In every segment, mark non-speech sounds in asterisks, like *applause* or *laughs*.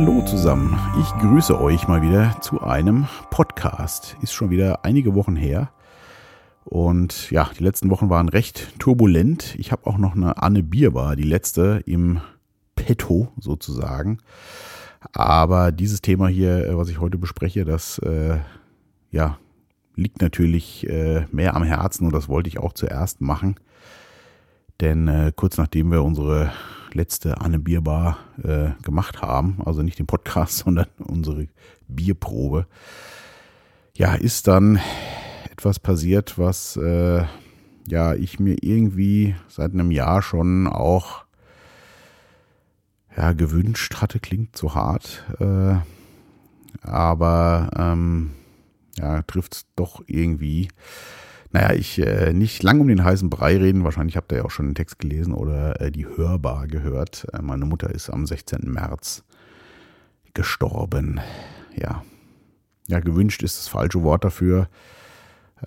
Hallo zusammen, ich grüße euch mal wieder zu einem Podcast. Ist schon wieder einige Wochen her. Und ja, die letzten Wochen waren recht turbulent. Ich habe auch noch eine Anne Bierbar, die letzte im Petto sozusagen. Aber dieses Thema hier, äh, was ich heute bespreche, das äh, ja, liegt natürlich äh, mehr am Herzen und das wollte ich auch zuerst machen. Denn äh, kurz nachdem wir unsere letzte Anne Bierbar äh, gemacht haben, also nicht den Podcast, *laughs* sondern unsere Bierprobe, ja, ist dann etwas passiert, was äh, ja ich mir irgendwie seit einem Jahr schon auch ja, gewünscht hatte, klingt so hart, äh, aber ähm, ja, trifft es doch irgendwie. Naja, ich äh, nicht lang um den heißen Brei reden. Wahrscheinlich habt ihr ja auch schon den Text gelesen oder äh, die Hörbar gehört. Äh, meine Mutter ist am 16. März gestorben. Ja. Ja, gewünscht ist das falsche Wort dafür.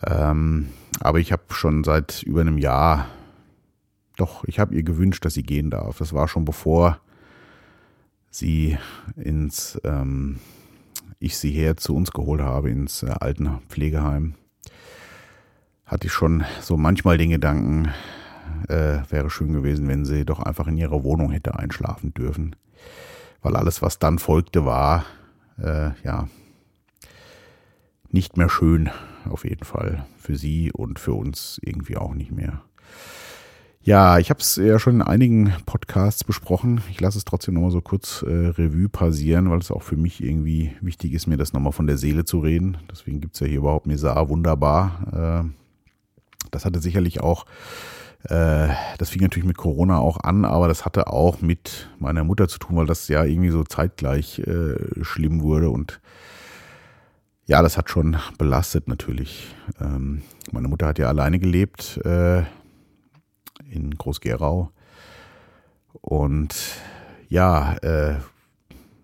Ähm, aber ich habe schon seit über einem Jahr, doch, ich habe ihr gewünscht, dass sie gehen darf. Das war schon bevor sie ins, ähm, ich sie her zu uns geholt habe, ins äh, Altenpflegeheim hatte ich schon so manchmal den Gedanken, äh, wäre schön gewesen, wenn sie doch einfach in ihrer Wohnung hätte einschlafen dürfen. Weil alles, was dann folgte, war, äh, ja, nicht mehr schön, auf jeden Fall. Für sie und für uns irgendwie auch nicht mehr. Ja, ich habe es ja schon in einigen Podcasts besprochen. Ich lasse es trotzdem nochmal so kurz äh, Revue passieren, weil es auch für mich irgendwie wichtig ist, mir das nochmal von der Seele zu reden. Deswegen gibt's ja hier überhaupt Mesa wunderbar. Äh, das hatte sicherlich auch, äh, das fing natürlich mit Corona auch an, aber das hatte auch mit meiner Mutter zu tun, weil das ja irgendwie so zeitgleich äh, schlimm wurde und ja, das hat schon belastet natürlich. Ähm, meine Mutter hat ja alleine gelebt äh, in Groß-Gerau und ja, äh,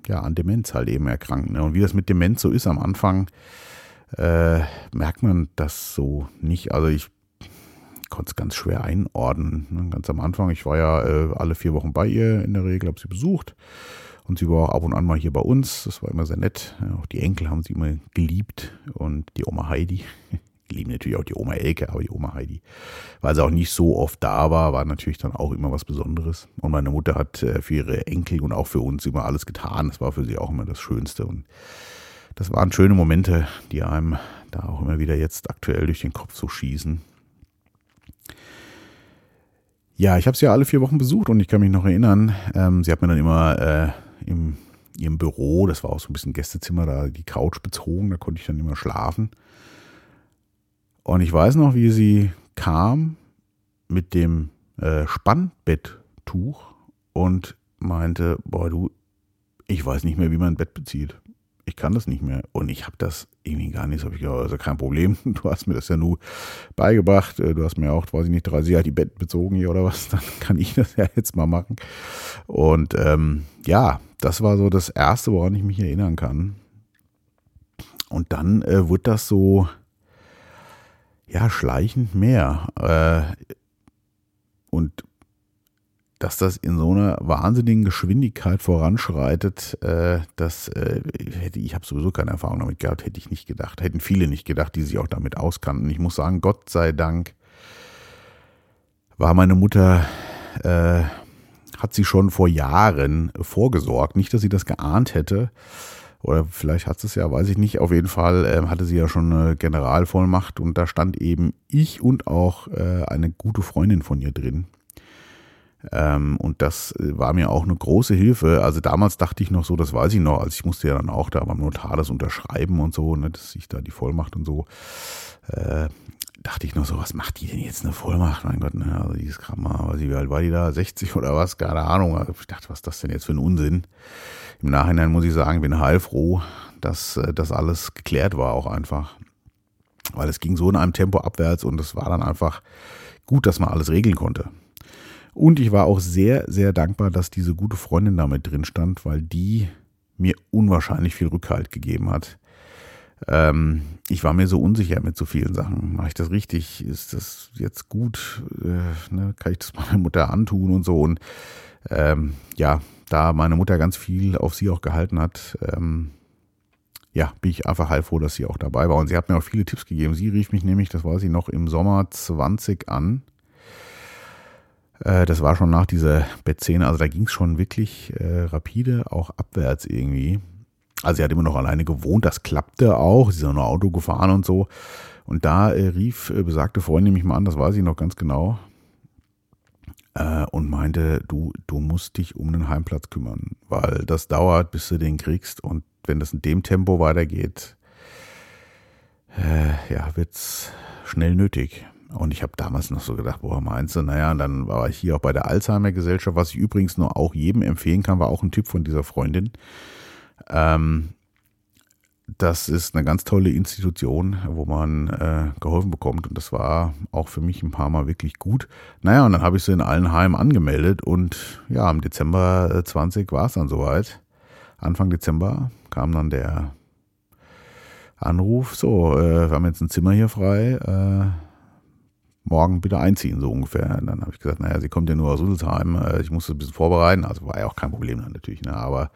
ja, an Demenz halt eben erkrankt. Ne? Und wie das mit Demenz so ist am Anfang, äh, merkt man das so nicht. Also ich konnte es ganz schwer einordnen. Ne? Ganz am Anfang, ich war ja äh, alle vier Wochen bei ihr in der Regel, habe sie besucht. Und sie war auch ab und an mal hier bei uns. Das war immer sehr nett. Auch die Enkel haben sie immer geliebt. Und die Oma Heidi. *laughs* Lieben natürlich auch die Oma Elke, aber die Oma Heidi, weil sie auch nicht so oft da war, war natürlich dann auch immer was Besonderes. Und meine Mutter hat äh, für ihre Enkel und auch für uns immer alles getan. Das war für sie auch immer das Schönste. Und das waren schöne Momente, die einem da auch immer wieder jetzt aktuell durch den Kopf so schießen. Ja, ich habe sie ja alle vier Wochen besucht und ich kann mich noch erinnern, ähm, sie hat mir dann immer äh, im ihrem Büro, das war auch so ein bisschen Gästezimmer, da die Couch bezogen, da konnte ich dann immer schlafen. Und ich weiß noch, wie sie kam mit dem äh, Spannbetttuch und meinte, boah, du, ich weiß nicht mehr, wie man ein Bett bezieht ich kann das nicht mehr. Und ich habe das irgendwie gar nicht. Habe ich gesagt, also kein Problem. *laughs* Du hast mir das ja nur beigebracht. Äh, du hast mir auch, weiß ich nicht, drei Jahre die Bett bezogen hier oder was. *laughs* Dann kann ich das ja jetzt mal machen. Und ähm, ja, das war so das Erste, woran ich mich erinnern kann. Und dann äh, wird das so, ja, schleichend mehr. Äh, und dass das in so einer wahnsinnigen Geschwindigkeit voranschreitet, äh, das äh, hätte ich habe sowieso keine Erfahrung damit gehabt, hätte ich nicht gedacht, hätten viele nicht gedacht, die sich auch damit auskannten. Ich muss sagen, Gott sei Dank war meine Mutter, äh, hat sie schon vor Jahren vorgesorgt. Nicht, dass sie das geahnt hätte, oder vielleicht hat sie es ja, weiß ich nicht. Auf jeden Fall äh, hatte sie ja schon eine Generalvollmacht und da stand eben ich und auch äh, eine gute Freundin von ihr drin. Ähm, und das äh, war mir auch eine große Hilfe. Also damals dachte ich noch so, das weiß ich noch, also ich musste ja dann auch da beim Notar das unterschreiben und so, ne, dass ich da die Vollmacht und so. Äh, dachte ich noch so, was macht die denn jetzt eine Vollmacht? Mein Gott, ne, also dieses Krammer, weiß ich, wie alt war die da? 60 oder was? Keine Ahnung. Also ich dachte, was ist das denn jetzt für ein Unsinn? Im Nachhinein muss ich sagen, bin heilfroh, dass äh, das alles geklärt war auch einfach. Weil es ging so in einem Tempo abwärts und es war dann einfach gut, dass man alles regeln konnte. Und ich war auch sehr, sehr dankbar, dass diese gute Freundin da mit drin stand, weil die mir unwahrscheinlich viel Rückhalt gegeben hat. Ähm, ich war mir so unsicher mit so vielen Sachen. Mache ich das richtig? Ist das jetzt gut? Äh, ne? Kann ich das *laughs* meiner Mutter antun und so? Und ähm, ja, da meine Mutter ganz viel auf sie auch gehalten hat, ähm, ja, bin ich einfach heilfroh, dass sie auch dabei war. Und sie hat mir auch viele Tipps gegeben. Sie rief mich nämlich, das war sie noch im Sommer 20 an. Äh, das war schon nach dieser Bettszene. Also da ging es schon wirklich äh, rapide, auch abwärts irgendwie. Also sie hat immer noch alleine gewohnt, das klappte auch. Sie ist auch noch Auto gefahren und so. Und da äh, rief äh, besagte Freundin mich mal an, das weiß ich noch ganz genau äh, und meinte, du, du musst dich um den Heimplatz kümmern, weil das dauert, bis du den kriegst und wenn das in dem Tempo weitergeht, äh, ja, wird's schnell nötig. Und ich habe damals noch so gedacht, boah, meinst du, naja, und dann war ich hier auch bei der Alzheimer-Gesellschaft, was ich übrigens nur auch jedem empfehlen kann, war auch ein Tipp von dieser Freundin. Ähm, das ist eine ganz tolle Institution, wo man äh, geholfen bekommt. Und das war auch für mich ein paar Mal wirklich gut. Naja, und dann habe ich sie in allen Heimen angemeldet. Und ja, im Dezember 20 war es dann soweit. Anfang Dezember kam dann der Anruf, so, äh, wir haben jetzt ein Zimmer hier frei, äh, morgen bitte einziehen, so ungefähr. Und dann habe ich gesagt, naja, sie kommt ja nur aus Rüsselsheim, äh, ich muss das ein bisschen vorbereiten, also war ja auch kein Problem dann natürlich, ne, aber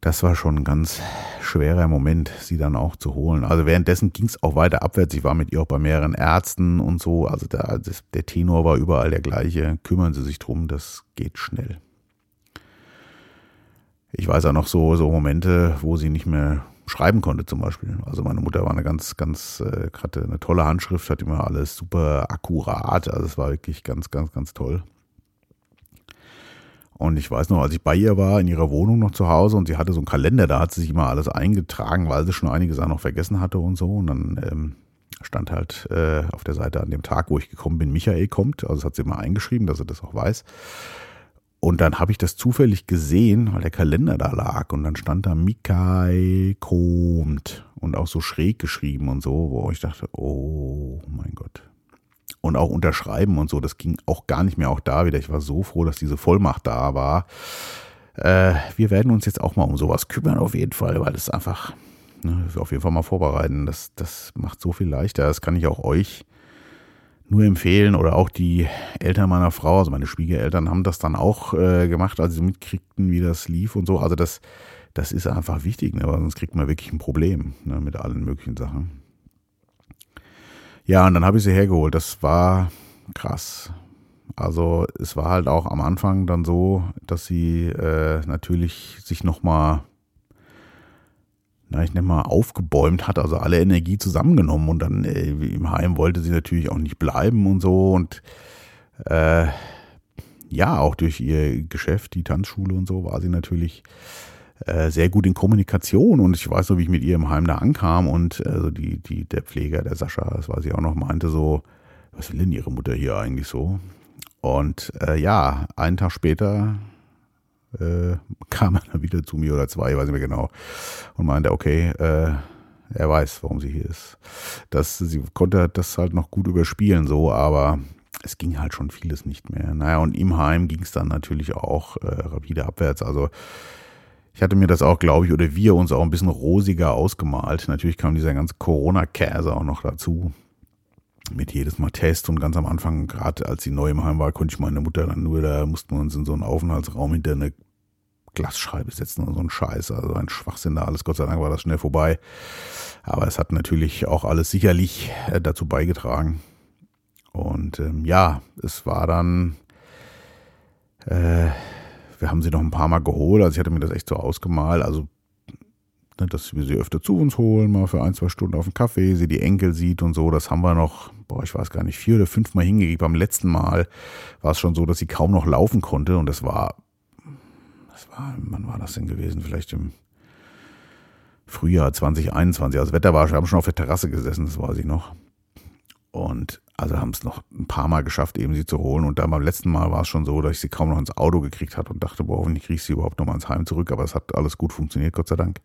das war schon ein ganz schwerer Moment, sie dann auch zu holen. Also währenddessen ging es auch weiter abwärts. Ich war mit ihr auch bei mehreren Ärzten und so. Also da, das, der Tenor war überall der gleiche. Kümmern Sie sich drum, das geht schnell. Ich weiß auch noch so, so Momente, wo sie nicht mehr schreiben konnte zum Beispiel. Also meine Mutter war eine ganz, ganz, äh, hatte eine tolle Handschrift, hat immer alles super akkurat. Also es war wirklich ganz, ganz, ganz toll. Und ich weiß noch, als ich bei ihr war, in ihrer Wohnung noch zu Hause und sie hatte so einen Kalender, da hat sie sich immer alles eingetragen, weil sie schon einige Sachen noch vergessen hatte und so. Und dann ähm, stand halt äh, auf der Seite an dem Tag, wo ich gekommen bin, Michael kommt. Also das hat sie immer eingeschrieben, dass sie das auch weiß. Und dann habe ich das zufällig gesehen, weil der Kalender da lag und dann stand da Mikai kommt und auch so schräg geschrieben und so, wo ich dachte, oh mein Gott, und auch unterschreiben und so. Das ging auch gar nicht mehr auch da wieder. Ich war so froh, dass diese Vollmacht da war. Äh, wir werden uns jetzt auch mal um sowas kümmern, auf jeden Fall, weil das einfach, ne, auf jeden Fall mal vorbereiten. Das, das macht so viel leichter. Das kann ich auch euch nur empfehlen oder auch die Eltern meiner Frau, also meine Schwiegereltern haben das dann auch äh, gemacht, als sie mitkriegten, wie das lief und so. Also das, das ist einfach wichtig, ne? weil sonst kriegt man wirklich ein Problem ne? mit allen möglichen Sachen. Ja, und dann habe ich sie hergeholt. Das war krass. Also es war halt auch am Anfang dann so, dass sie äh, natürlich sich nochmal, na ich nenne mal, aufgebäumt hat, also alle Energie zusammengenommen und dann äh, im Heim wollte sie natürlich auch nicht bleiben und so und äh, ja, auch durch ihr Geschäft, die Tanzschule und so, war sie natürlich äh, sehr gut in Kommunikation und ich weiß noch, wie ich mit ihr im Heim da ankam und also die, die, der Pfleger, der Sascha, das weiß ich auch noch, meinte so, was will denn ihre Mutter hier eigentlich so? Und äh, ja, einen Tag später äh, kam er dann wieder zu mir oder zwei, ich weiß nicht mehr genau, und meinte, okay, äh, er weiß, warum sie hier ist. Das, sie konnte das halt noch gut überspielen, so, aber es ging halt schon vieles nicht mehr. Naja, und im Heim ging es dann natürlich auch äh, rapide abwärts. Also ich hatte mir das auch, glaube ich, oder wir uns auch ein bisschen rosiger ausgemalt. Natürlich kam dieser ganze Corona-Käse auch noch dazu. Mit jedes Mal Test und ganz am Anfang, gerade als sie neu im Heim war, konnte ich meine Mutter dann nur, da mussten wir uns in so einen Aufenthaltsraum hinter eine Glasscheibe setzen und so ein Scheiß, also ein Schwachsinn da alles. Gott sei Dank war das schnell vorbei. Aber es hat natürlich auch alles sicherlich äh, dazu beigetragen. Und ähm, ja, es war dann äh, wir haben sie noch ein paar Mal geholt. Also ich hatte mir das echt so ausgemalt. Also, dass wir sie öfter zu uns holen, mal für ein, zwei Stunden auf den Kaffee, sie die Enkel sieht und so. Das haben wir noch, boah, ich weiß gar nicht, vier oder fünf Mal hingegeben. Beim letzten Mal war es schon so, dass sie kaum noch laufen konnte. Und das war, das war, wann war das denn gewesen? Vielleicht im Frühjahr 2021. Also das Wetter war, wir haben schon auf der Terrasse gesessen, das weiß ich noch. Und also haben es noch ein paar Mal geschafft, eben sie zu holen. Und dann beim letzten Mal war es schon so, dass ich sie kaum noch ins Auto gekriegt hatte und dachte, boah, hoffentlich kriege ich sie überhaupt noch mal ins Heim zurück. Aber es hat alles gut funktioniert, Gott sei Dank.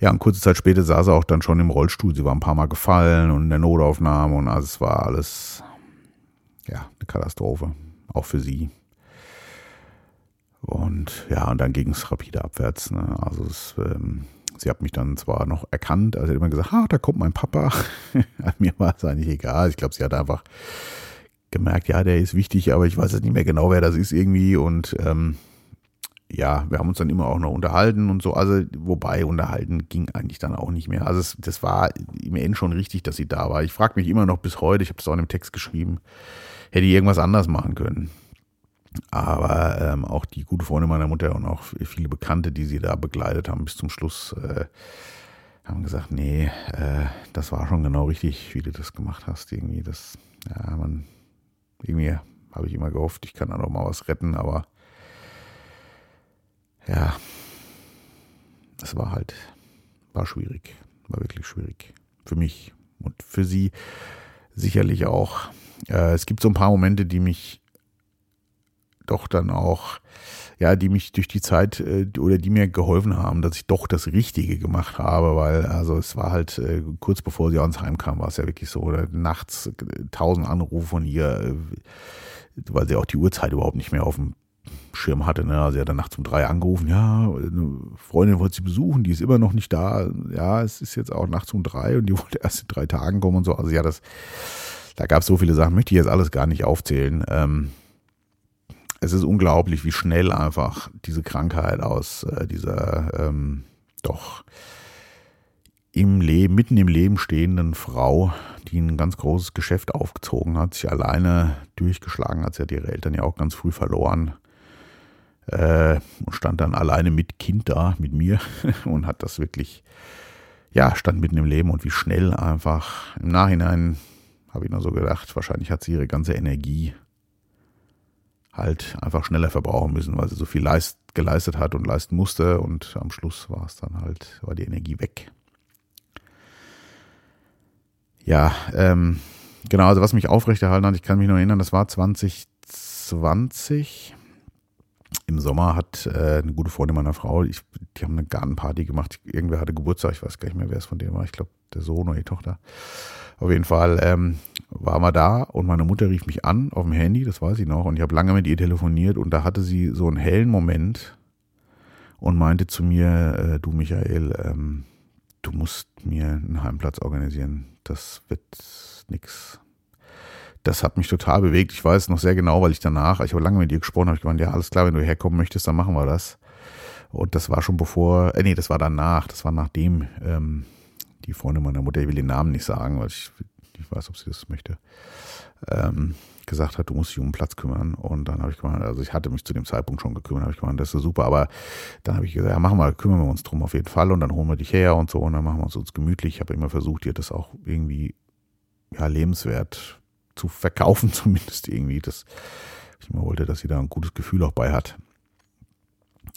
Ja, und kurze Zeit später saß sie auch dann schon im Rollstuhl. Sie war ein paar Mal gefallen und in der Notaufnahme und also es war alles, ja, eine Katastrophe. Auch für sie. Und ja, und dann ging es rapide abwärts. Ne? Also es, ähm, Sie hat mich dann zwar noch erkannt, also hat immer gesagt, ah, da kommt mein Papa. *laughs* Mir war es eigentlich egal. Ich glaube, sie hat einfach gemerkt, ja, der ist wichtig, aber ich weiß jetzt nicht mehr genau, wer das ist irgendwie. Und ähm, ja, wir haben uns dann immer auch noch unterhalten und so. Also, wobei unterhalten ging eigentlich dann auch nicht mehr. Also, es, das war im Ende schon richtig, dass sie da war. Ich frage mich immer noch bis heute, ich habe es auch in dem Text geschrieben, hätte ich irgendwas anders machen können. Aber ähm, auch die gute Freundin meiner Mutter und auch viele Bekannte, die sie da begleitet haben bis zum Schluss, äh, haben gesagt, nee, äh, das war schon genau richtig, wie du das gemacht hast. Irgendwie, das, ja, man, irgendwie habe ich immer gehofft, ich kann da noch mal was retten, aber ja, es war halt, war schwierig, war wirklich schwierig. Für mich und für sie sicherlich auch. Äh, es gibt so ein paar Momente, die mich doch dann auch, ja, die mich durch die Zeit äh, oder die mir geholfen haben, dass ich doch das Richtige gemacht habe, weil also es war halt äh, kurz bevor sie ans Heim kam, war es ja wirklich so, oder nachts tausend Anrufe von ihr, weil sie auch die Uhrzeit überhaupt nicht mehr auf dem Schirm hatte. Ne? Also er hat dann nachts um drei angerufen, ja, eine Freundin wollte sie besuchen, die ist immer noch nicht da. Ja, es ist jetzt auch nachts um drei und die *laughs* wollte erst in drei Tagen kommen und so. Also ja, das, da gab es so viele Sachen, möchte ich jetzt alles gar nicht aufzählen. Ähm, es ist unglaublich, wie schnell einfach diese Krankheit aus äh, dieser ähm, doch im Leben, mitten im Leben stehenden Frau, die ein ganz großes Geschäft aufgezogen hat, sich alleine durchgeschlagen hat. Sie hat ihre Eltern ja auch ganz früh verloren äh, und stand dann alleine mit Kind da, mit mir *laughs* und hat das wirklich, ja, stand mitten im Leben und wie schnell einfach. Im Nachhinein habe ich nur so gedacht, wahrscheinlich hat sie ihre ganze Energie halt einfach schneller verbrauchen müssen, weil sie so viel leist, geleistet hat und leisten musste und am Schluss war es dann halt, war die Energie weg. Ja, ähm, genau, also was mich aufrechterhalten hat, ich kann mich noch erinnern, das war 2020. Im Sommer hat äh, eine gute Freundin meiner Frau, ich, die haben eine Gartenparty gemacht. Irgendwer hatte Geburtstag, ich weiß gar nicht mehr, wer es von dem war. Ich glaube, der Sohn oder die Tochter. Auf jeden Fall ähm, waren wir da und meine Mutter rief mich an auf dem Handy, das weiß ich noch. Und ich habe lange mit ihr telefoniert und da hatte sie so einen hellen Moment und meinte zu mir, äh, du Michael, ähm, du musst mir einen Heimplatz organisieren. Das wird nix. Das hat mich total bewegt. Ich weiß noch sehr genau, weil ich danach, ich habe lange mit ihr gesprochen, habe ich gemeint, ja, alles klar, wenn du herkommen möchtest, dann machen wir das. Und das war schon bevor, äh, nee, das war danach, das war nachdem ähm, die Freundin meiner Mutter, ich will den Namen nicht sagen, weil ich nicht weiß, ob sie das möchte, ähm, gesagt hat, du musst dich um den Platz kümmern. Und dann habe ich gemeint, also ich hatte mich zu dem Zeitpunkt schon gekümmert, habe ich gemeint, das ist super, aber dann habe ich gesagt, ja, machen wir, kümmern wir uns drum auf jeden Fall und dann holen wir dich her und so und dann machen wir uns uns gemütlich. Ich habe immer versucht, ihr das auch irgendwie ja, lebenswert zu verkaufen, *laughs* zumindest irgendwie, dass ich wollte, dass sie da ein gutes Gefühl auch bei hat.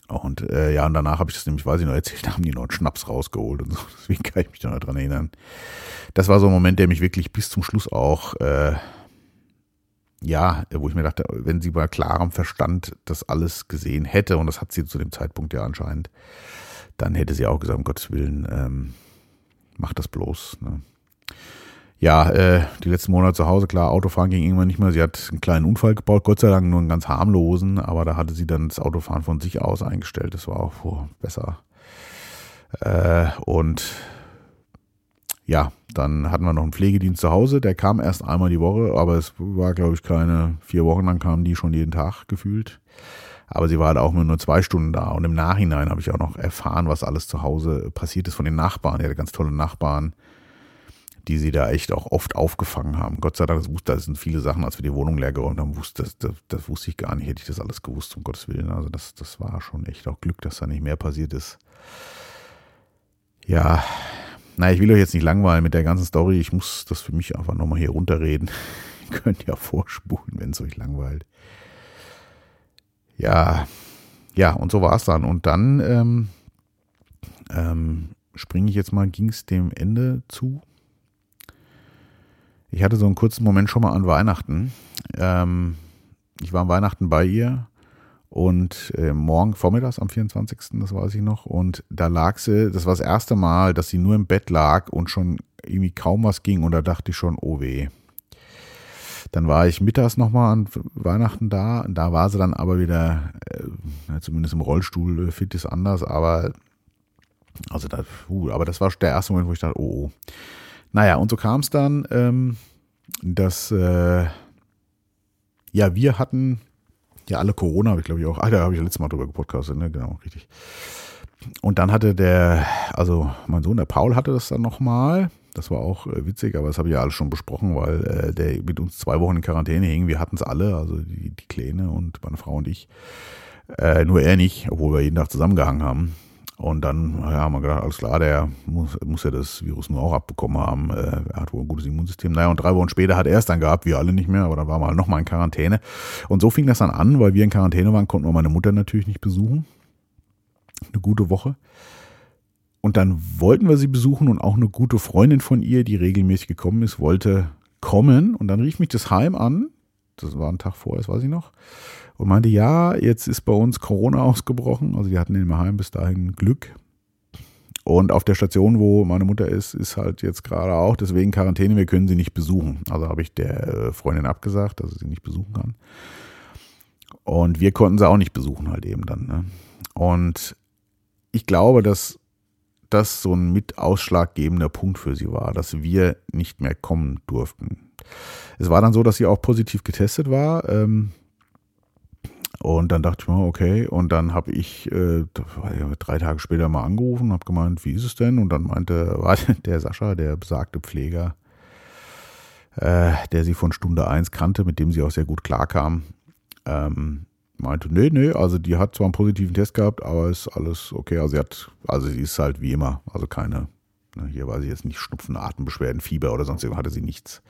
Und äh, ja, und danach habe ich das nämlich, weiß ich noch, erzählt, da haben die noch einen Schnaps rausgeholt und so. *laughs* Deswegen kann ich mich da noch dran erinnern. Das war so ein Moment, der mich wirklich bis zum Schluss auch äh, ja, wo ich mir dachte, wenn sie bei klarem Verstand das alles gesehen hätte, und das hat sie zu dem Zeitpunkt ja anscheinend, dann hätte sie auch gesagt, um Gottes Willen, ähm, mach das bloß. Ne? Ja, äh, die letzten Monate zu Hause, klar, Autofahren ging irgendwann nicht mehr. Sie hat einen kleinen Unfall gebaut, Gott sei Dank nur einen ganz harmlosen, aber da hatte sie dann das Autofahren von sich aus eingestellt. Das war auch oh, besser. Äh, und ja, dann hatten wir noch einen Pflegedienst zu Hause, der kam erst einmal die Woche, aber es war, glaube ich, keine vier Wochen, dann kamen die schon jeden Tag gefühlt. Aber sie war halt auch nur, zwei Stunden da. Und im Nachhinein habe ich auch noch erfahren, was alles zu Hause passiert ist von den Nachbarn. Die hatte ganz tolle Nachbarn, die sie da echt auch oft aufgefangen haben. Gott sei Dank, das, wusste, sind viele Sachen, als wir die Wohnung leer geräumt haben, wusste, das, das, das wusste ich gar nicht, hätte ich das alles gewusst, um Gottes Willen. Also das, das war schon echt auch Glück, dass da nicht mehr passiert ist. Ja, na, ich will euch jetzt nicht langweilen mit der ganzen Story. Ich muss das für mich einfach nochmal hier runterreden. *laughs* Ihr könnt ja vorspulen, wenn es euch langweilt. Ja, ja, und so war es dann. Und dann ähm, ähm, springe ich jetzt mal, ging es dem Ende zu. Ich hatte so einen kurzen Moment schon mal an Weihnachten. Ähm, ich war an Weihnachten bei ihr und äh, morgen vormittags am 24., das weiß ich noch, und da lag sie, das war das erste Mal, dass sie nur im Bett lag und schon irgendwie kaum was ging und da dachte ich schon, oh weh. Dann war ich mittags nochmal an Weihnachten da da war sie dann aber wieder, äh, zumindest im Rollstuhl, äh, fit ist anders, aber also da, uh, aber das war der erste Moment, wo ich dachte, oh, oh. Naja, und so kam es dann, ähm, dass äh, ja, wir hatten Ja, alle Corona habe ich glaube ich auch. Ah, da habe ich letztes Mal drüber gepodcastet, ne? Genau, richtig. Und dann hatte der, also mein Sohn, der Paul, hatte das dann nochmal. Das war auch äh, witzig, aber das habe ich ja alles schon besprochen, weil äh, der mit uns zwei Wochen in Quarantäne hing. Wir hatten es alle, also die, die Kleine und meine Frau und ich. Äh, nur er nicht, obwohl wir jeden Tag zusammengehangen haben. Und dann ja, haben wir gedacht, alles klar, der muss, muss ja das Virus nur auch abbekommen haben. Äh, er hat wohl ein gutes Immunsystem. Naja, und drei Wochen später hat er es dann gehabt, wir alle nicht mehr, aber dann waren wir nochmal in Quarantäne. Und so fing das dann an, weil wir in Quarantäne waren, konnten wir meine Mutter natürlich nicht besuchen. Eine gute Woche. Und dann wollten wir sie besuchen und auch eine gute Freundin von ihr, die regelmäßig gekommen ist, wollte kommen. Und dann rief mich das Heim an. Das war ein Tag vorher, das weiß ich noch und meinte, ja, jetzt ist bei uns Corona *laughs* ausgebrochen. Also die hatten in Heim bis dahin Glück. Und auf der Station, wo meine Mutter ist, ist halt jetzt gerade auch deswegen Quarantäne, wir können sie nicht besuchen. Also habe ich der äh, Freundin abgesagt, dass sie sie nicht besuchen kann. Und wir konnten sie auch nicht besuchen halt eben dann. Ne? Und ich glaube, dass das so ein mit ausschlaggebender Punkt für sie war, dass wir nicht mehr kommen durften. Es war dann so, dass sie auch positiv getestet war. Ähm, und dann dachte ich mir, okay. Und dann habe ich äh, drei Tage später mal angerufen, habe gemeint, wie ist es denn? Und dann meinte *laughs* der Sascha, der besagte Pfleger, äh, der sie von Stunde eins kannte, mit dem sie auch sehr gut klarkam, ähm, meinte, nee, nee, also die hat zwar einen positiven Test gehabt, aber ist alles okay. Also sie hat, also sie ist halt wie immer, also keine, ne, hier war sie jetzt nicht Schnupfen, Atembeschwerden, Fieber oder sonst irgendwas, hatte sie nichts.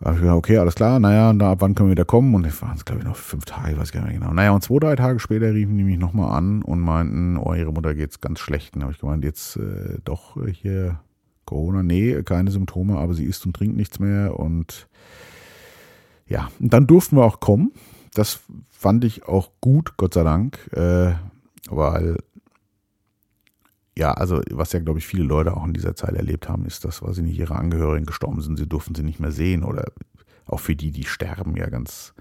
Da ich gedacht, okay, alles klar, naja, da, ab wann können wir wieder kommen? Und es waren es, glaube ich, noch fünf Tage, ich weiß gar nicht mehr genau. Naja, und zwei, drei Tage später riefen die mich nochmal an und meinten, oh, ihre Mutter geht's ganz schlecht. Und da habe ich gemeint, jetzt äh, doch hier Corona, nee, keine Symptome, aber sie isst und trinkt nichts mehr. Und ja, und dann durften wir auch kommen. Das fand ich auch gut, Gott sei Dank, äh, weil ja, also was ja, glaube ich, viele Leute auch in dieser Zeit erlebt haben, ist das, weil sie nicht ihre Angehörigen gestorben sind, sie durften sie nicht mehr sehen oder auch für die, die sterben, ja ganz,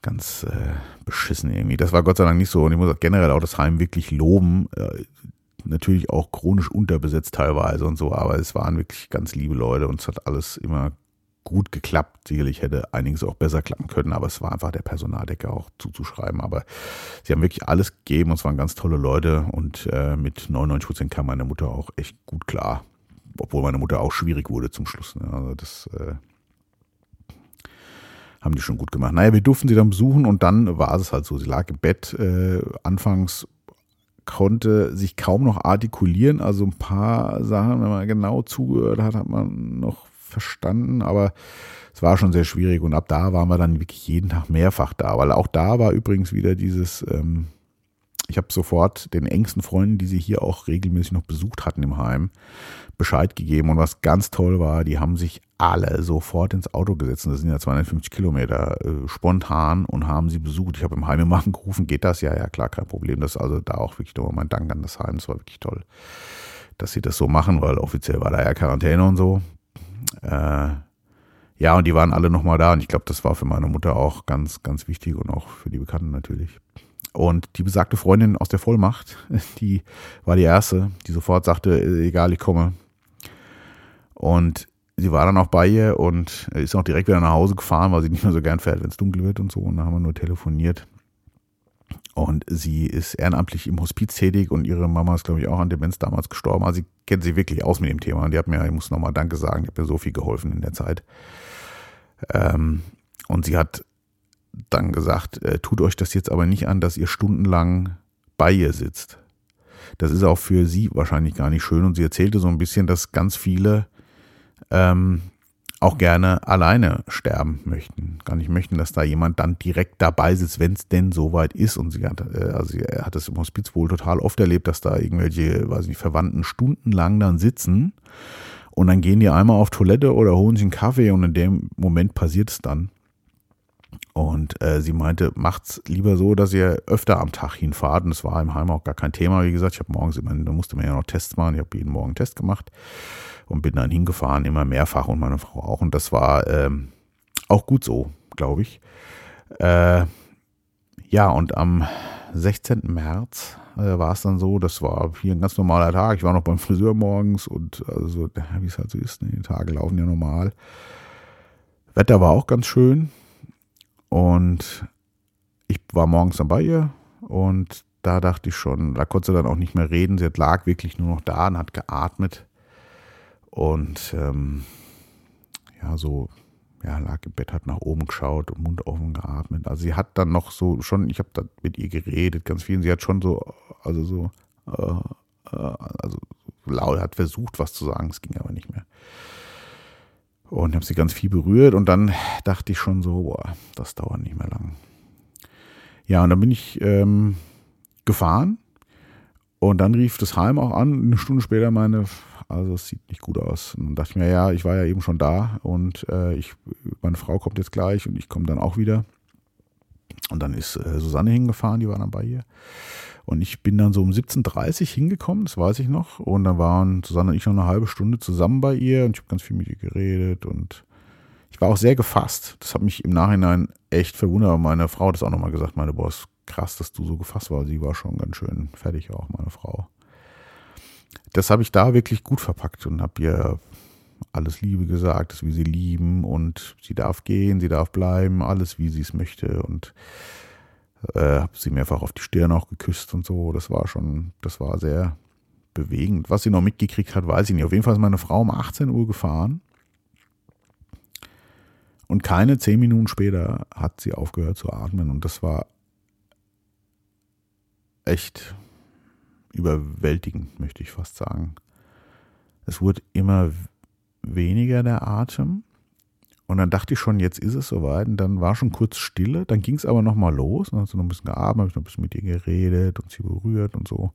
ganz äh, beschissen irgendwie. Das war Gott sei Dank nicht so und ich muss generell auch das Heim wirklich loben. Äh, natürlich auch chronisch unterbesetzt teilweise und so, aber es waren wirklich ganz liebe Leute und es hat alles immer gut geklappt. Sicherlich hätte einiges auch besser klappen können, aber es war einfach der Personaldecke auch zuzuschreiben. Aber sie haben wirklich alles gegeben und es waren ganz tolle Leute und äh, mit 99 Prozent kam meine Mutter auch echt gut klar. Obwohl meine Mutter auch schwierig wurde zum Schluss. Ne? Also das äh, haben die schon gut gemacht. Naja, wir durften sie dann besuchen und dann war es halt so. Sie lag im Bett. Äh, anfangs konnte sich kaum noch artikulieren. Also ein paar Sachen, wenn man genau zugehört hat, hat man noch verstanden, aber es war schon sehr schwierig und ab da waren wir dann wirklich jeden Tag mehrfach da, weil auch da war übrigens wieder dieses, ähm, ich habe sofort den engsten Freunden, die sie hier auch regelmäßig noch besucht hatten im Heim, Bescheid gegeben. Und was ganz toll war, die haben sich alle sofort ins Auto gesetzt. Das sind ja 250 Kilometer äh, spontan und haben sie besucht. Ich habe im Heim immer *laughs* angerufen, geht das? Ja, ja, klar, kein Problem. Das ist also da auch wirklich nochmal mein Dank an das Heim. Das war wirklich toll, dass sie das so machen, weil offiziell war da ja Quarantäne und so. Äh, ja, und die waren alle nochmal da und ich glaube, das war für meine Mutter auch ganz, ganz wichtig und auch für die Bekannten natürlich. Und die besagte Freundin aus der Vollmacht, *laughs* die war die erste, die sofort sagte, egal, ich komme. Und sie war dann auch bei ihr und ist auch direkt wieder nach Hause gefahren, weil sie nicht mehr so gern fährt, wenn es dunkel wird und so. Und dann haben wir nur telefoniert. Und sie ist ehrenamtlich im Hospiz tätig und ihre Mama ist, glaube ich, auch an Demenz damals gestorben. Also sie kennt sich wirklich aus mit dem Thema. Und die hat mir, ich muss nochmal Danke sagen, die hat mir so viel geholfen in der Zeit. Ähm, und sie hat dann gesagt, äh, tut euch das jetzt aber nicht an, dass ihr stundenlang bei ihr sitzt. Das ist auch für sie wahrscheinlich gar nicht schön. Und sie erzählte so ein bisschen, dass ganz viele ähm, auch gerne alleine sterben möchten. Gar nicht möchten, dass da jemand dann direkt dabei sitzt, wenn es denn soweit ist. Und sie hat, äh, also er hat es im Hospiz wohl total oft erlebt, dass da irgendwelche, weiß nicht, Verwandten stundenlang dann sitzen und dann gehen die einmal auf Toilette oder holen sich einen Kaffee und in dem Moment passiert es dann. Und äh, sie meinte, macht's lieber so, dass ihr öfter am Tag hinfahrt. Und das war im Heim auch gar kein Thema. Wie gesagt, ich habe morgens immer, da musste man ja noch Tests machen. Ich habe jeden Morgen einen Test gemacht und bin dann hingefahren, immer mehrfach und meine Frau auch. Und das war ähm, auch gut so, glaube ich. Äh, ja, und am 16. März äh, war es dann so, das war hier ein ganz normaler Tag. Ich war noch beim Friseur morgens und also, wie es halt so ist, ne, die Tage laufen ja normal. Wetter war auch ganz schön. Und ich war morgens dann bei ihr und da dachte ich schon, da konnte sie dann auch nicht mehr reden. Sie lag wirklich nur noch da und hat geatmet. Und ähm, ja, so, ja, lag im Bett, hat nach oben geschaut und Mund offen geatmet. Also sie hat dann noch so schon, ich habe da mit ihr geredet, ganz viel. Und sie hat schon so, also so, äh, äh, also laut, hat versucht, was zu sagen, es ging aber nicht mehr. Und habe sie ganz viel berührt und dann dachte ich schon so, boah, das dauert nicht mehr lang. Ja, und dann bin ich ähm, gefahren und dann rief das Heim auch an, eine Stunde später meine, also es sieht nicht gut aus. Und dann dachte ich mir, ja, ich war ja eben schon da und äh, ich, meine Frau kommt jetzt gleich und ich komme dann auch wieder. Und dann ist äh, Susanne hingefahren, die war dann bei ihr. Und ich bin dann so um 17.30 Uhr hingekommen, das weiß ich noch. Und dann waren Susanne und ich noch eine halbe Stunde zusammen bei ihr und ich habe ganz viel mit ihr geredet und ich war auch sehr gefasst. Das hat mich im Nachhinein echt verwundert. Meine Frau hat das auch nochmal gesagt, meine Boss, krass, dass du so gefasst warst. Sie war schon ganz schön fertig auch, meine Frau. Das habe ich da wirklich gut verpackt und habe ihr alles Liebe gesagt, wie sie lieben und sie darf gehen, sie darf bleiben, alles wie sie es möchte und äh, habe sie mehrfach auf die Stirn auch geküsst und so. Das war schon, das war sehr bewegend. Was sie noch mitgekriegt hat, weiß ich nicht. Auf jeden Fall ist meine Frau um 18 Uhr gefahren und keine zehn Minuten später hat sie aufgehört zu atmen und das war echt überwältigend, möchte ich fast sagen. Es wurde immer weniger der Atem. Und dann dachte ich schon, jetzt ist es soweit. Und dann war schon kurz Stille. Dann ging es aber nochmal los. Dann hat sie noch ein bisschen geatmet, habe ich noch ein bisschen mit ihr geredet und sie berührt und so.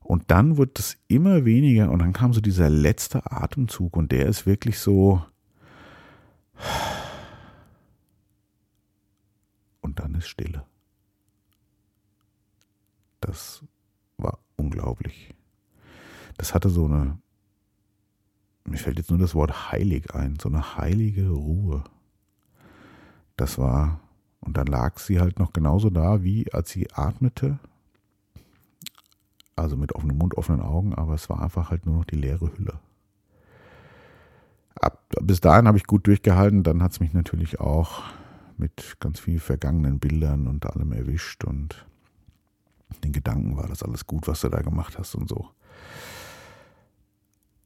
Und dann wurde es immer weniger. Und dann kam so dieser letzte Atemzug. Und der ist wirklich so. Und dann ist Stille. Das unglaublich. Das hatte so eine, mir fällt jetzt nur das Wort heilig ein, so eine heilige Ruhe. Das war, und dann lag sie halt noch genauso da, wie als sie atmete. Also mit offenem Mund, offenen Augen, aber es war einfach halt nur noch die leere Hülle. Ab, bis dahin habe ich gut durchgehalten, dann hat es mich natürlich auch mit ganz vielen vergangenen Bildern und allem erwischt und den Gedanken, war das alles gut, was du da gemacht hast und so.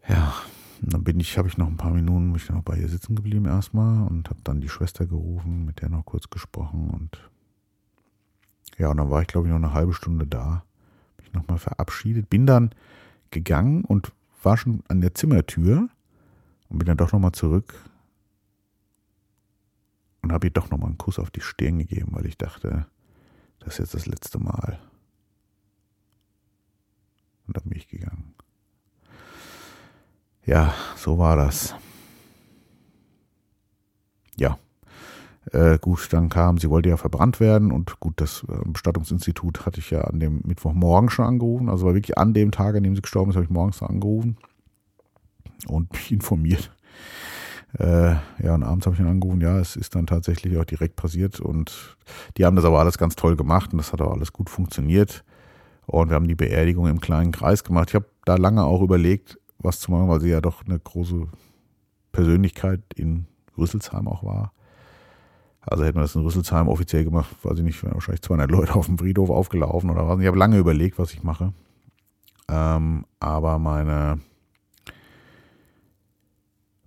Ja, dann bin ich, habe ich noch ein paar Minuten, bin ich noch bei ihr sitzen geblieben erstmal und habe dann die Schwester gerufen, mit der noch kurz gesprochen und ja, und dann war ich glaube ich noch eine halbe Stunde da, mich nochmal verabschiedet, bin dann gegangen und war schon an der Zimmertür und bin dann doch nochmal zurück und habe ihr doch nochmal einen Kuss auf die Stirn gegeben, weil ich dachte, das ist jetzt das letzte Mal. Und dann bin ich gegangen. Ja, so war das. Ja. Äh, gut, dann kam, sie wollte ja verbrannt werden und gut, das äh, Bestattungsinstitut hatte ich ja an dem Mittwochmorgen schon angerufen. Also war wirklich an dem Tag, an dem sie gestorben ist, habe ich morgens angerufen und *laughs* mich informiert. Äh, ja, und abends habe ich ihn angerufen, ja, es ist dann tatsächlich auch direkt passiert und die haben das aber alles ganz toll gemacht und das hat auch alles gut funktioniert. Und wir haben die Beerdigung im kleinen Kreis gemacht. Ich habe da lange auch überlegt, was zu machen, weil sie ja doch eine große Persönlichkeit in Rüsselsheim auch war. Also hätten wir das in Rüsselsheim offiziell gemacht, weiß ich nicht, wären wahrscheinlich 200 Leute auf dem Friedhof aufgelaufen oder was. Ich habe lange überlegt, was ich mache. Ähm, aber meine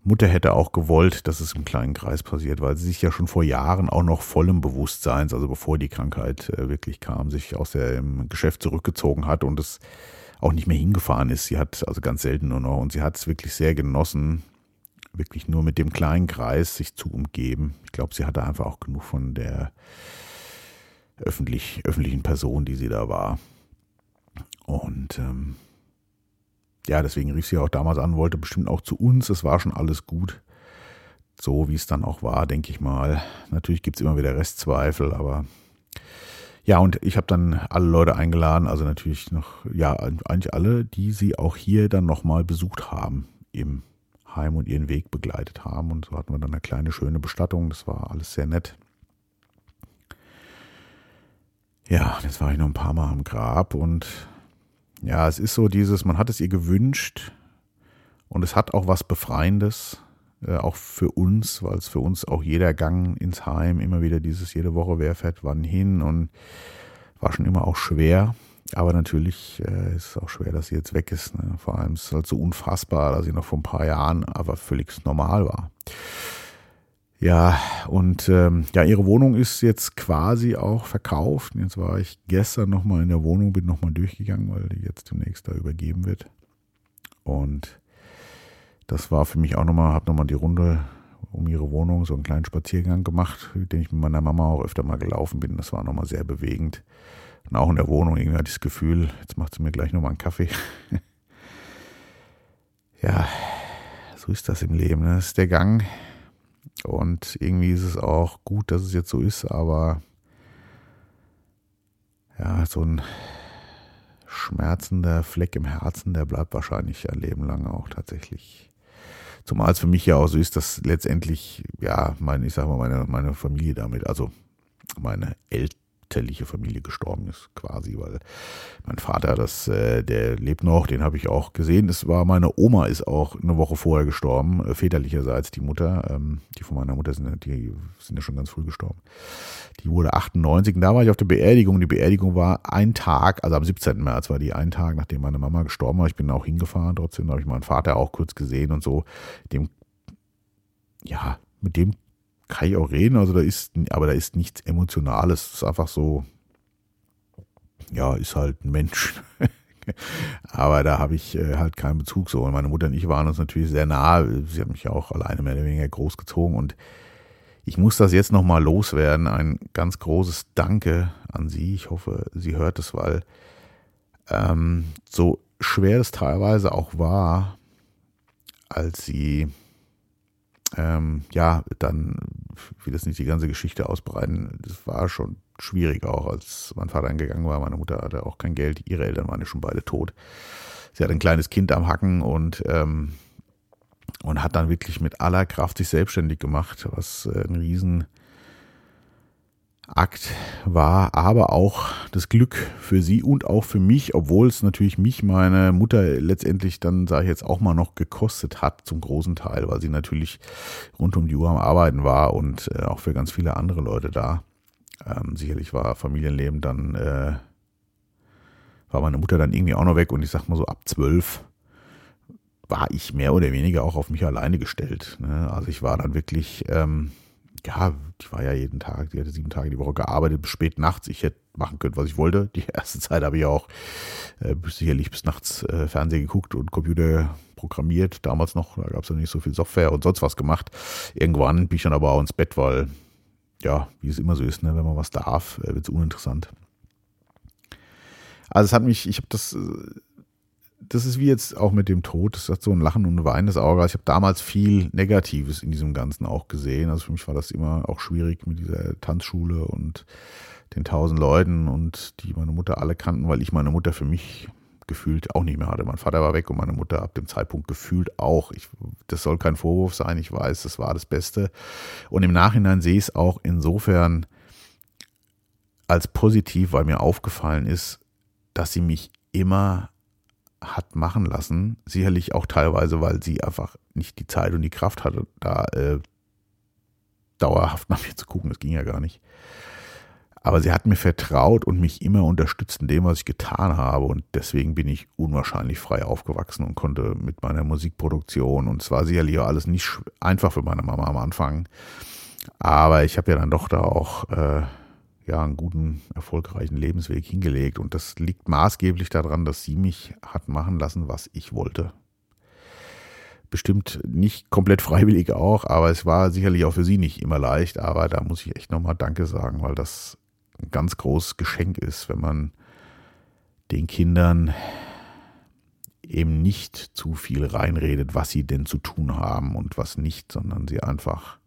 Mutter hätte auch gewollt, dass es im kleinen Kreis passiert, weil sie sich ja schon vor Jahren auch noch vollem Bewusstseins, also bevor die Krankheit äh, wirklich kam, sich aus dem Geschäft zurückgezogen hat und es auch nicht mehr hingefahren ist. Sie hat also ganz selten nur noch und sie hat es wirklich sehr genossen, wirklich nur mit dem kleinen Kreis sich zu umgeben. Ich glaube, sie hatte einfach auch genug von der öffentlich, öffentlichen Person, die sie da war. Und ähm, ja, deswegen rief sie auch damals an, wollte bestimmt auch zu uns. Es war schon alles gut. So wie es dann auch war, denke ich mal. Natürlich gibt es immer wieder Restzweifel, aber ja, und ich habe dann alle Leute eingeladen, also natürlich noch, ja, eigentlich alle, die sie auch hier dann nochmal besucht haben im Heim und ihren Weg begleitet haben. Und so hatten wir dann eine kleine, schöne Bestattung. Das war alles sehr nett. Ja, jetzt war ich noch ein paar Mal am Grab und ja, es ist so dieses, man hat es ihr gewünscht und es hat auch was Befreiendes, äh, auch für uns, weil es für uns auch jeder Gang ins Heim immer wieder dieses jede Woche, wer fährt wann hin und war schon immer auch schwer. Aber natürlich äh, ist es auch schwer, dass sie jetzt weg ist. Ne? Vor allem ist es halt so unfassbar, dass sie noch vor ein paar Jahren aber völlig normal war. Ja, und ähm, ja, ihre Wohnung ist jetzt quasi auch verkauft. Jetzt war ich gestern nochmal in der Wohnung, bin nochmal durchgegangen, weil die jetzt demnächst da übergeben wird. Und das war für mich auch nochmal, habe nochmal die Runde um ihre Wohnung, so einen kleinen Spaziergang gemacht, den ich mit meiner Mama auch öfter mal gelaufen bin. Das war nochmal sehr bewegend. Und auch in der Wohnung irgendwie hatte ich das Gefühl, jetzt macht sie mir gleich nochmal einen Kaffee. *laughs* ja, so ist das im Leben. Ne? Das ist der Gang. Und irgendwie ist es auch gut, dass es jetzt so ist, aber ja, so ein schmerzender Fleck im Herzen, der bleibt wahrscheinlich ein Leben lang auch tatsächlich. Zumal es für mich ja auch so ist, dass letztendlich, ja, mein, ich sag mal, meine, meine Familie damit, also meine Eltern, elterliche Familie gestorben ist, quasi, weil mein Vater, das, äh, der lebt noch, den habe ich auch gesehen. Es war meine Oma ist auch eine Woche vorher gestorben, äh, väterlicherseits die Mutter, ähm, die von meiner Mutter sind, die sind ja schon ganz früh gestorben. Die wurde 98 und da war ich auf der Beerdigung. Die Beerdigung war ein Tag, also am 17. März war die ein Tag, nachdem meine Mama gestorben war. Ich bin auch hingefahren, trotzdem habe ich meinen Vater auch kurz gesehen und so. Dem, ja, mit dem kann ich auch reden, also da ist, aber da ist nichts Emotionales. Es ist einfach so, ja, ist halt ein Mensch. *laughs* aber da habe ich äh, halt keinen Bezug so. Und meine Mutter und ich waren uns natürlich sehr nah. Sie hat mich ja auch alleine mehr oder weniger großgezogen und ich muss das jetzt nochmal loswerden. Ein ganz großes Danke an Sie. Ich hoffe, sie hört es, weil ähm, so schwer es teilweise auch war, als sie ähm, ja, dann will das nicht die ganze Geschichte ausbreiten. Das war schon schwierig auch, als mein Vater eingegangen war. Meine Mutter hatte auch kein Geld. Ihre Eltern waren ja schon beide tot. Sie hat ein kleines Kind am Hacken und, ähm, und hat dann wirklich mit aller Kraft sich selbstständig gemacht, was äh, ein riesen Akt war, aber auch das Glück für sie und auch für mich, obwohl es natürlich mich meine Mutter letztendlich dann, sage ich jetzt auch mal noch, gekostet hat zum großen Teil, weil sie natürlich rund um die Uhr am Arbeiten war und äh, auch für ganz viele andere Leute da. Ähm, sicherlich war Familienleben dann, äh, war meine Mutter dann irgendwie auch noch weg und ich sag mal so ab zwölf war ich mehr oder weniger auch auf mich alleine gestellt. Ne? Also ich war dann wirklich, ähm, ja, die war ja jeden Tag, die hatte sieben Tage die Woche gearbeitet, bis spät nachts. Ich hätte machen können, was ich wollte. Die *laughs* erste Zeit habe ich auch äh, sicherlich bis nachts äh, Fernsehen geguckt und Computer programmiert. Damals noch, da gab es ja nicht so viel Software und sonst was gemacht. Irgendwann bin ich dann aber auch ins Bett, weil, ja, wie es immer so ist, ne, wenn man was darf, äh, wird es uninteressant. Also es hat mich, ich habe das äh, das ist wie jetzt auch mit dem Tod, das hat so ein Lachen und ein weinendes Auge. Also ich habe damals viel Negatives in diesem Ganzen auch gesehen. Also für mich war das immer auch schwierig mit dieser Tanzschule und den tausend Leuten und die meine Mutter alle kannten, weil ich meine Mutter für mich gefühlt auch nicht mehr hatte. Mein Vater war weg und meine Mutter ab dem Zeitpunkt gefühlt auch. Ich, das soll kein Vorwurf sein, ich weiß, das war das Beste. Und im Nachhinein sehe ich es auch insofern als positiv, weil mir aufgefallen ist, dass sie mich immer hat machen lassen. Sicherlich auch teilweise, weil sie einfach nicht die Zeit und die Kraft hatte, da äh, dauerhaft nach mir zu gucken. Das ging ja gar nicht. Aber sie hat mir vertraut und mich immer unterstützt in dem, was ich getan habe. Und deswegen bin ich unwahrscheinlich frei aufgewachsen und konnte mit meiner Musikproduktion, und es war sicherlich auch alles nicht einfach für meine Mama am Anfang. Aber ich habe ja dann doch da auch äh, ja, einen guten, erfolgreichen Lebensweg hingelegt. Und das liegt maßgeblich daran, dass sie mich hat machen lassen, was ich wollte. Bestimmt nicht komplett *laughs* freiwillig auch, aber es war sicherlich auch für sie nicht immer leicht. Aber da muss ich echt nochmal Danke sagen, weil das ein ganz großes Geschenk ist, wenn man den Kindern eben nicht zu viel reinredet, was sie denn zu tun haben und was nicht, sondern sie einfach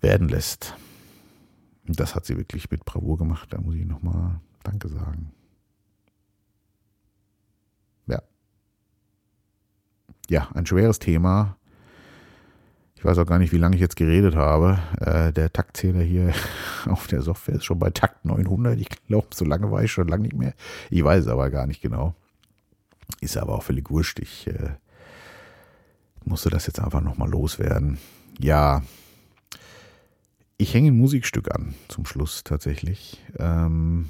werden lässt. Und das hat sie wirklich mit Bravour gemacht. Da muss ich nochmal Danke sagen. Ja. Ja, ein schweres Thema. Ich weiß auch gar nicht, wie lange ich jetzt geredet habe. Äh, der Taktzähler hier *laughs* auf der Software ist schon bei Takt 900. Ich glaube, so lange war ich schon lange nicht mehr. Ich weiß es aber gar nicht genau. Ist aber auch völlig wurscht. Ich äh, musste das jetzt einfach nochmal loswerden. Ja, ich hänge ein Musikstück an zum Schluss tatsächlich. Ähm,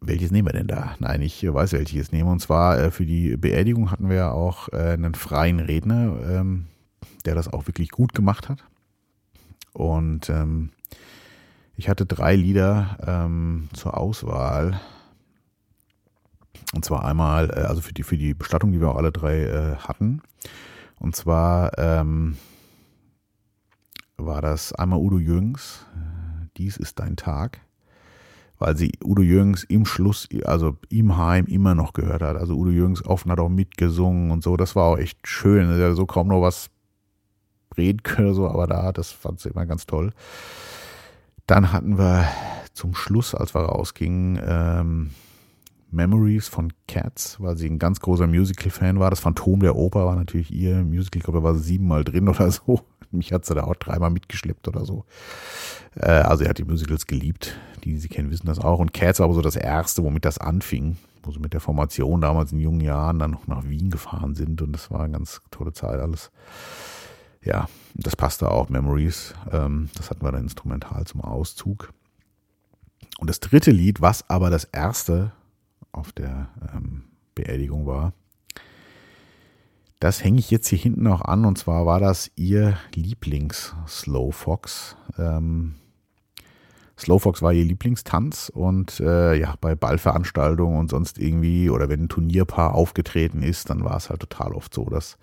welches nehmen wir denn da? Nein, ich weiß, welches ich nehme. Und zwar äh, für die Beerdigung hatten wir ja auch äh, einen freien Redner, ähm, der das auch wirklich gut gemacht hat. Und ähm, ich hatte drei Lieder ähm, zur Auswahl. Und zwar einmal, äh, also für die, für die Bestattung, die wir auch alle drei äh, hatten. Und zwar ähm, war das einmal Udo Jürgens, äh, Dies ist dein Tag weil sie Udo Jürgens im Schluss, also im Heim immer noch gehört hat. Also Udo Jürgens offen hat auch mitgesungen und so. Das war auch echt schön. So kaum noch was reden können, so, aber da, das fand sie immer ganz toll. Dann hatten wir zum Schluss, als wir rausgingen, ähm, Memories von Cats, weil sie ein ganz großer Musical-Fan war. Das Phantom der Oper war natürlich ihr Musical, ich glaube, da war sie siebenmal drin oder *laughs* so. Mich hat sie da auch dreimal mitgeschleppt oder so. Äh, also er hat die Musicals geliebt. Die, die sie kennen, wissen das auch. Und Cats war aber so das erste, womit das anfing. Wo sie mit der Formation damals in jungen Jahren dann noch nach Wien gefahren sind. Und das war eine ganz tolle Zeit alles. Ja, das passte auch. Memories. Ähm, das hatten wir dann instrumental zum Auszug. Und das dritte Lied, was aber das erste auf der ähm, Beerdigung war, das hänge ich jetzt hier hinten noch an und zwar war das ihr Lieblings-Slow Fox. Ähm, Slow Fox war ihr Lieblingstanz und äh, ja, bei Ballveranstaltungen und sonst irgendwie oder wenn ein Turnierpaar aufgetreten ist, dann war es halt total oft so, dass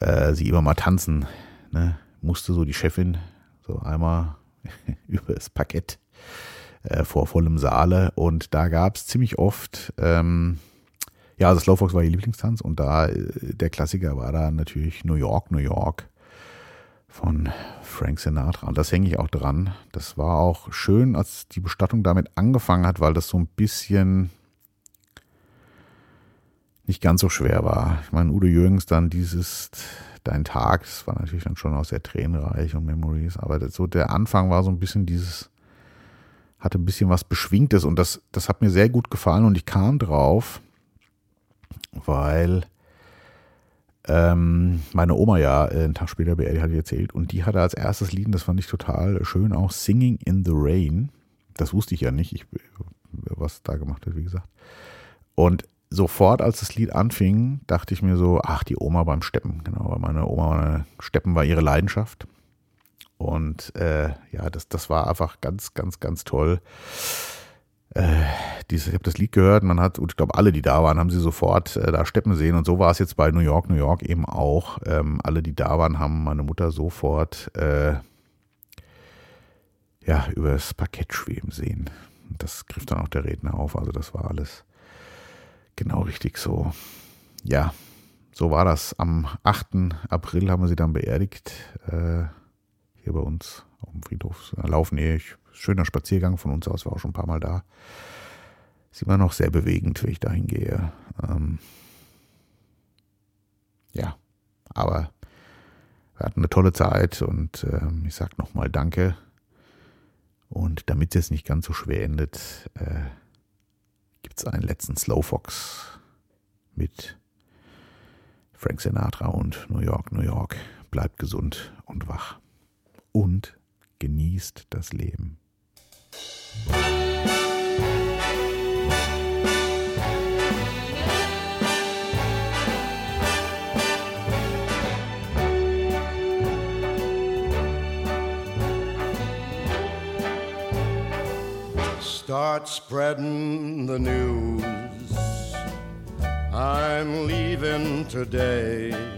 äh, sie immer mal tanzen ne? musste, so die Chefin, so einmal *laughs* über das Parkett äh, vor vollem Saale und da gab es ziemlich oft ähm, ja, also Slowfox war ihr Lieblingstanz und da äh, der Klassiker war da natürlich New York, New York von Frank Sinatra. Und das hänge ich auch dran. Das war auch schön, als die Bestattung damit angefangen hat, weil das so ein bisschen nicht ganz so schwer war. Ich meine, Udo Jürgens dann dieses Dein Tag, das war natürlich dann schon auch sehr tränenreich und Memories, aber so der Anfang war so ein bisschen dieses, hatte ein bisschen was Beschwingtes und das, das hat mir sehr gut gefallen und ich kam drauf, weil ähm, meine Oma ja äh, einen Tag später beerdigt hatte erzählt und die hatte als erstes Lied, das fand ich total schön, auch Singing in the Rain. Das wusste ich ja nicht, ich, was da gemacht hat, wie gesagt. Und sofort, als das Lied anfing, dachte ich mir so, ach, die Oma beim Steppen, genau, weil meine Oma, Steppen war ihre Leidenschaft. Und äh, ja, das, das war einfach ganz, ganz, ganz toll äh, dieses, ich habe das Lied gehört, man hat, und ich glaube, alle, die da waren, haben sie sofort äh, da steppen sehen. Und so war es jetzt bei New York, New York eben auch. Ähm, alle, die da waren, haben meine Mutter sofort äh, ja, übers Parkett schweben sehen. Das griff dann auch der Redner auf. Also das war alles genau richtig so. Ja, so war das. Am 8. April haben wir sie dann beerdigt. Äh, hier bei uns auf dem Friedhof. Laufen eh. Ich schöner Spaziergang von uns aus, war auch schon ein paar Mal da. Ist immer noch sehr bewegend, wenn ich da hingehe. Ähm ja, aber wir hatten eine tolle Zeit und ähm, ich sage nochmal Danke. Und damit es nicht ganz so schwer endet, äh, gibt es einen letzten Slowfox mit Frank Sinatra und New York, New York. Bleibt gesund und wach. Und genießt das Leben. Start spreading the news. I'm leaving today.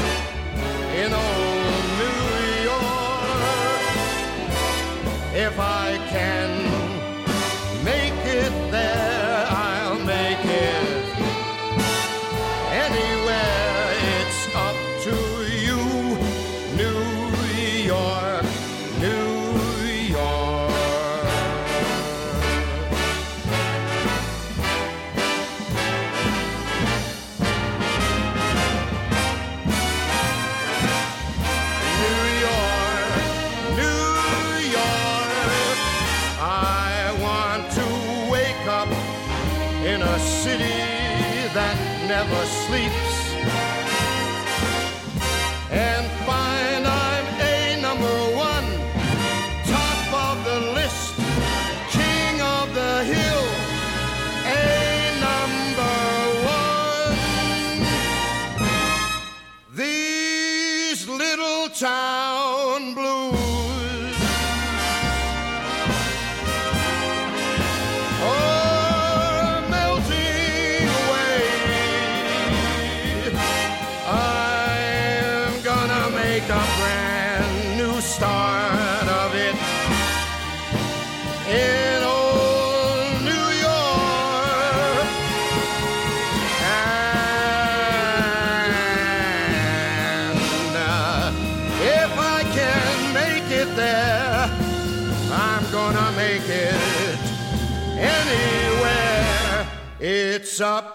gets up